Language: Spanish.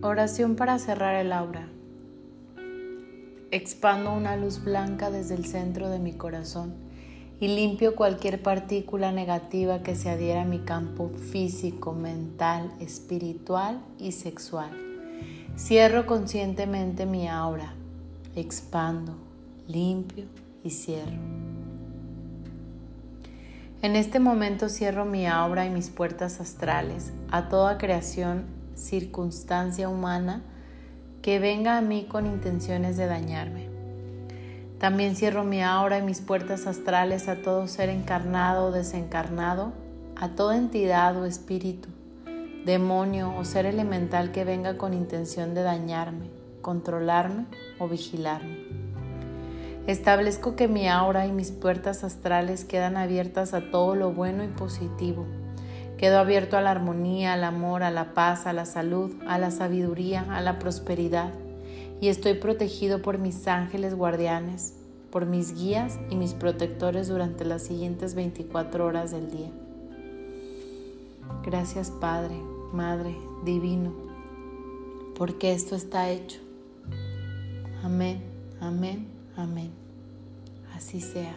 Oración para cerrar el aura. Expando una luz blanca desde el centro de mi corazón y limpio cualquier partícula negativa que se adhiera a mi campo físico, mental, espiritual y sexual. Cierro conscientemente mi aura, expando, limpio y cierro. En este momento cierro mi aura y mis puertas astrales a toda creación circunstancia humana que venga a mí con intenciones de dañarme. También cierro mi aura y mis puertas astrales a todo ser encarnado o desencarnado, a toda entidad o espíritu, demonio o ser elemental que venga con intención de dañarme, controlarme o vigilarme. Establezco que mi aura y mis puertas astrales quedan abiertas a todo lo bueno y positivo Quedo abierto a la armonía, al amor, a la paz, a la salud, a la sabiduría, a la prosperidad. Y estoy protegido por mis ángeles guardianes, por mis guías y mis protectores durante las siguientes 24 horas del día. Gracias Padre, Madre, Divino, porque esto está hecho. Amén, amén, amén. Así sea.